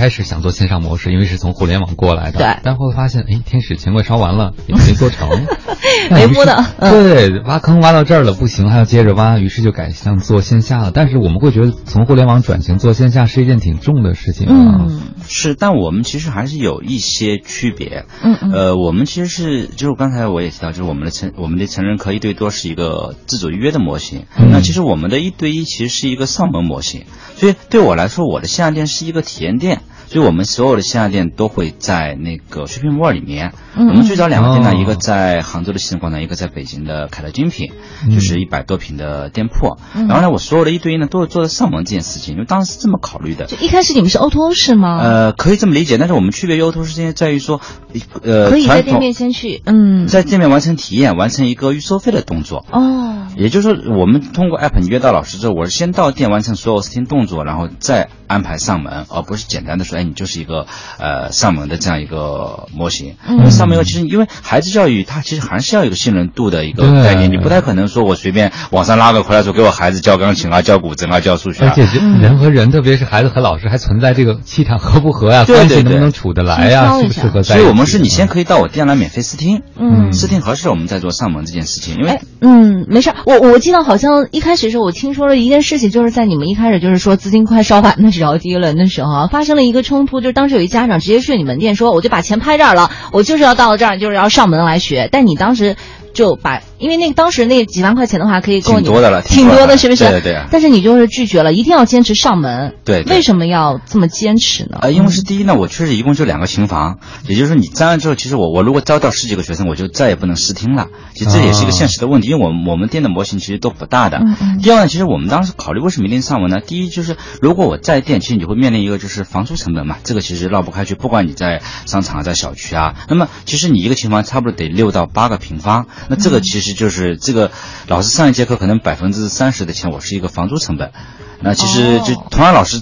开始想做线上模式，因为是从互联网过来的，对。但后来发现，哎，天使钱快烧完了，也没做成，没摸到。对，挖坑挖到这儿了，不行，还要接着挖，于是就改向做线下了。但是我们会觉得，从互联网转型做线下是一件挺重的事情啊。是，但我们其实还是有一些区别。嗯嗯。呃，我们其实是，就是刚才我也提到，就是我们的成我们的成人课一对多是一个自主预约的模型。那其实我们的一对一其实是一个上门模型。所以对我来说，我的线下店是一个体验店。所以我们所有的线下店都会在那个 shopping mall 里面。我们最早两个店呢，一个在杭州的西城广场，一个在北京的凯乐精品，就是一百多平的店铺。然后呢，我所有的一对一呢，都是做的上门这件事情，因为当时是这么考虑的。就一开始你们是 O to O 是吗？呃，可以这么理解，但是我们区别于 O to O 之间在于说，呃，可以在店面先去，嗯，在店面完成体验，完成一个预收费的动作。哦，也就是说，我们通过 app 你约到老师之后，我是先到店完成所有事情动作，然后再安排上门，而不是简单的说，哎，你就是一个呃上门的这样一个模型。嗯，上门后其实因为孩子教育，它其实还是要有一个信任度的一个概念，你不太可能说我随便网上拉个回来说给我孩子教钢琴啊、教古筝啊、教数学。而且人和人，特别是孩子和老师，还存在这个气场合不合呀，关系能不能处得来呀，适不适合在所以我们是你先可以到我店来免费试听，嗯，试听合适我们再做上门这件事情。因为嗯，没事，我我记得好像一开始的时候我听说了一件事情，就是在你们一开始就是说资金快烧完的时候，第一轮的时候发生了一个冲突，就是当时有一家长直接去你门店说，我就把钱拍这儿了，我就是要到这儿，就是要上门来学。但你当时就把，因为那个当时那几万块钱的话可以够你挺多的了，挺多的，是不是？对对。但是你就是拒绝了，一定要坚持上门。对。为什么要这么坚持呢？呃，因为是第一呢，我确实一共就两个琴房，也就是说你沾了之后，其实我我如果招到十几个学生，我就再也不能试听了。其实这也是一个现实的问题，因为我们我们店的模型其实都不大的。嗯嗯。第二呢，其实我们当时考虑为什么一定上门呢？第一就是如果我在店，其实你会面临一个就是房租成本嘛，这个其实绕不开去。不管你在商场啊，在小区啊，那么其实你一个琴房差不多得六到八个平方，那这个其实就是这个老师上一节课可能百分之三十的钱，我是一个房租成本。那其实就同样老师。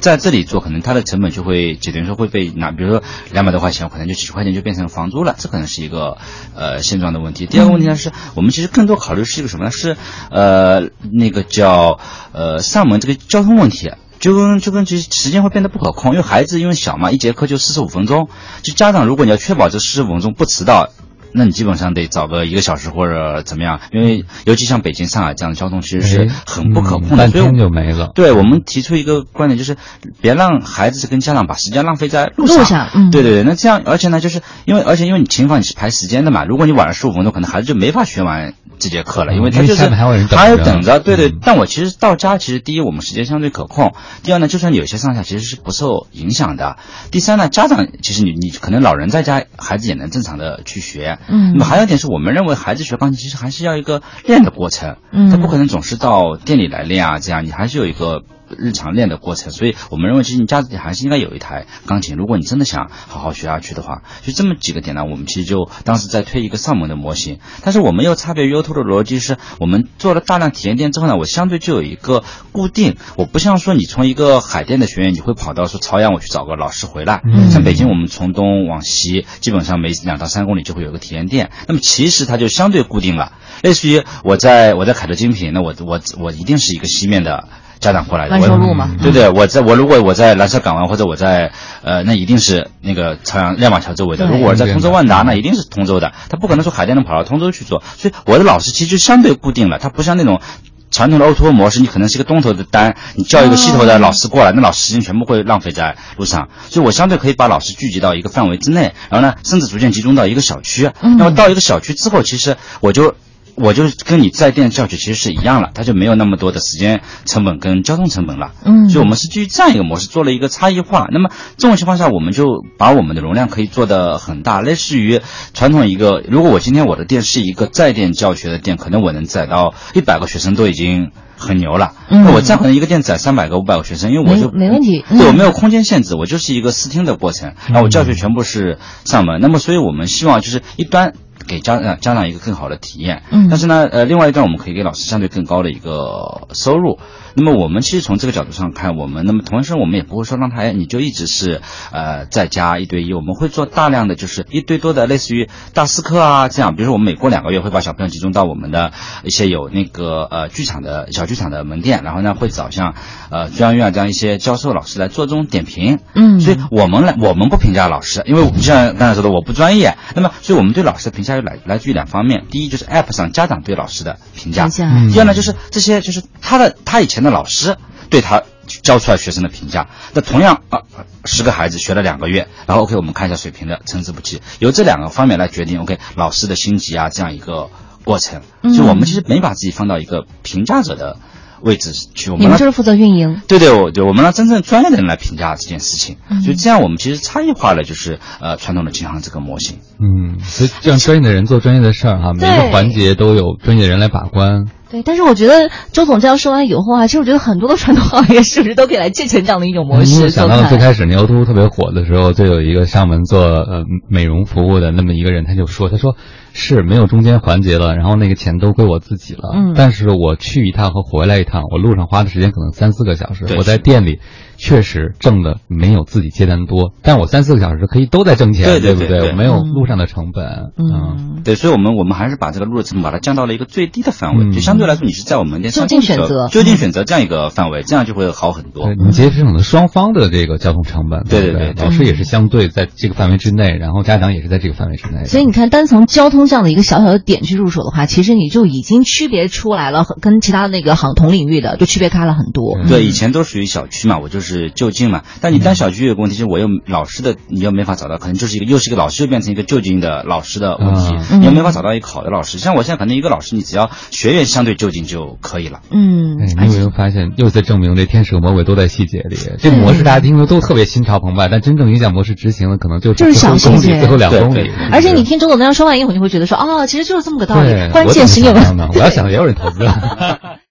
在这里做，可能它的成本就会，就等于说会被拿，比如说两百多块钱，可能就几十块钱就变成房租了，这可能是一个呃现状的问题。第二个问题呢是，我们其实更多考虑是一个什么呢？是呃那个叫呃上门这个交通问题，就跟就跟其实时间会变得不可控，因为孩子因为小嘛，一节课就四十五分钟，就家长如果你要确保这四十五分钟不迟到。那你基本上得找个一个小时或者怎么样，因为尤其像北京、上海这样的交通其实是很不可控的，所以就没了。对我们提出一个观点，就是别让孩子跟家长把时间浪费在路上。嗯，对对对。那这样，而且呢，就是因为而且因为你琴房你是排时间的嘛，如果你晚了十五分钟，可能孩子就没法学完这节课了，因为他就是还有等着。对对。但我其实到家，其实第一我们时间相对可控，第二呢，就算有些上下其实是不受影响的。第三呢，家长其实你你可能老人在家，孩子也能正常的去学。嗯。那么还有一点。是我们认为孩子学钢琴其实还是要一个练的过程，嗯，他不可能总是到店里来练啊，这样你还是有一个日常练的过程，所以我们认为其实你家里还是应该有一台钢琴，如果你真的想好好学下去的话，就这么几个点呢，我们其实就当时在推一个上门的模型，但是我们又差别于 U2 的逻辑是，我们做了大量体验店之后呢，我相对就有一个固定，我不像说你从一个海淀的学员，你会跑到说朝阳我去找个老师回来，嗯，像北京我们从东往西，基本上每两到三公里就会有个体验店，那么其实它就相对固定了，类似于我在我在凯德精品，那我我我一定是一个西面的。家长过来的，万寿路嘛，对对，我在我如果我在蓝色港湾或者我在呃，那一定是那个朝阳亮马桥周围的。如果我在通州万达，那一定是通州的。他不可能说海淀能跑到通州去做，所以我的老师其实就相对固定了。他不像那种传统的 O to O 模式，你可能是一个东头的单，你叫一个西头的老师过来，那老师时间全部会浪费在路上。所以我相对可以把老师聚集到一个范围之内，然后呢，甚至逐渐集中到一个小区。那么到一个小区之后，其实我就。我就跟你在店教学其实是一样了，它就没有那么多的时间成本跟交通成本了。嗯，所以我们是基于这样一个模式做了一个差异化。那么这种情况下，我们就把我们的容量可以做得很大，类似于传统一个，如果我今天我的店是一个在店教学的店，可能我能载到一百个学生都已经很牛了。嗯，那我这样可能一个店载三百个、五百个学生，因为我就没问题，对我没有空间限制，我就是一个试听的过程，然后我教学全部是上门。那么，所以我们希望就是一端。给家长家长一个更好的体验。嗯但是呢，呃，另外一段我们可以给老师相对更高的一个收入。那么我们其实从这个角度上看，我们那么同时我们也不会说让他哎你就一直是呃在家一对一，我们会做大量的就是一对多的类似于大师课啊这样，比如说我们每过两个月会把小朋友集中到我们的一些有那个呃剧场的小剧场的门店，然后呢会找像呃中央院啊这样一些教授老师来做这种点评。嗯所以我们来我们不评价老师，因为就像刚才说的我不专业，那么所以我们对老师的评价有来来自于两方面，第一就是 App 上家长对老师的评价，评价嗯第二呢，就是这些就是他的他以前的老师对他教出来学生的评价。那同样啊，十个孩子学了两个月，然后 OK，我们看一下水平的参差不齐，由这两个方面来决定 OK 老师的星级啊这样一个过程。就我们其实没把自己放到一个评价者的位置去，我们你们就是负责运营。对对，我对我们让真正专业的人来评价这件事情，嗯所以这样我们其实差异化了，就是呃传统的银行这个模型。嗯，所以这样专业的人做专业的事儿哈，每一个环节都有专业的人来把关。对，但是我觉得周总这样说完以后啊，其实我觉得很多的传统行业是不是都可以来借鉴这样的一种模式做想到最？开始牛头特别火的时候，就有一个上门做呃美容服务的那么一个人，他就说，他说是没有中间环节了，然后那个钱都归我自己了。嗯但是我去一趟和回来一趟，我路上花的时间可能三四个小时，我在店里确实挣的没有自己接单多，但我三四个小时可以都在挣钱，对对不对对？我没有嗯。路上的成本。嗯，对，所以我们我们还是把这个路的成本把它降到了一个最低的范围，嗯。就相对来说你是在我们店就上近选择。就近选择这样一个范围，这样就会好很多。对，你节省了双方的这个交通成本，对不对？对对。老师也是相对在这个范围之内，然后家长也是在这个范围之内。所以你看，单从交通这样的一个小小的点去入手的话，其实你就已经区别出来了，跟其他那个行同领域的就区别开了很多。嗯。对，以前都属于小区嘛，我就是就近嘛。但你单小区有个问题，就是我又老师的你又没法找到，可能就是一个又是一个老师，又变成一个就近的老师的问题，嗯你又没法找到一个好的老师。像我现在可能一个老师，你只要学院相对就近就可以了。嗯，哎，你有没有发现，又在证明这天使和魔鬼都在细节里？这模式大家听着都特别心潮澎湃，但真正影响模式执行的，可能就就是小最后公里细节最后两公里。而且你听周总那样说完以后，你会觉得说，哦，其实就是这么个道理，。关键是你有？我要想也有人投资。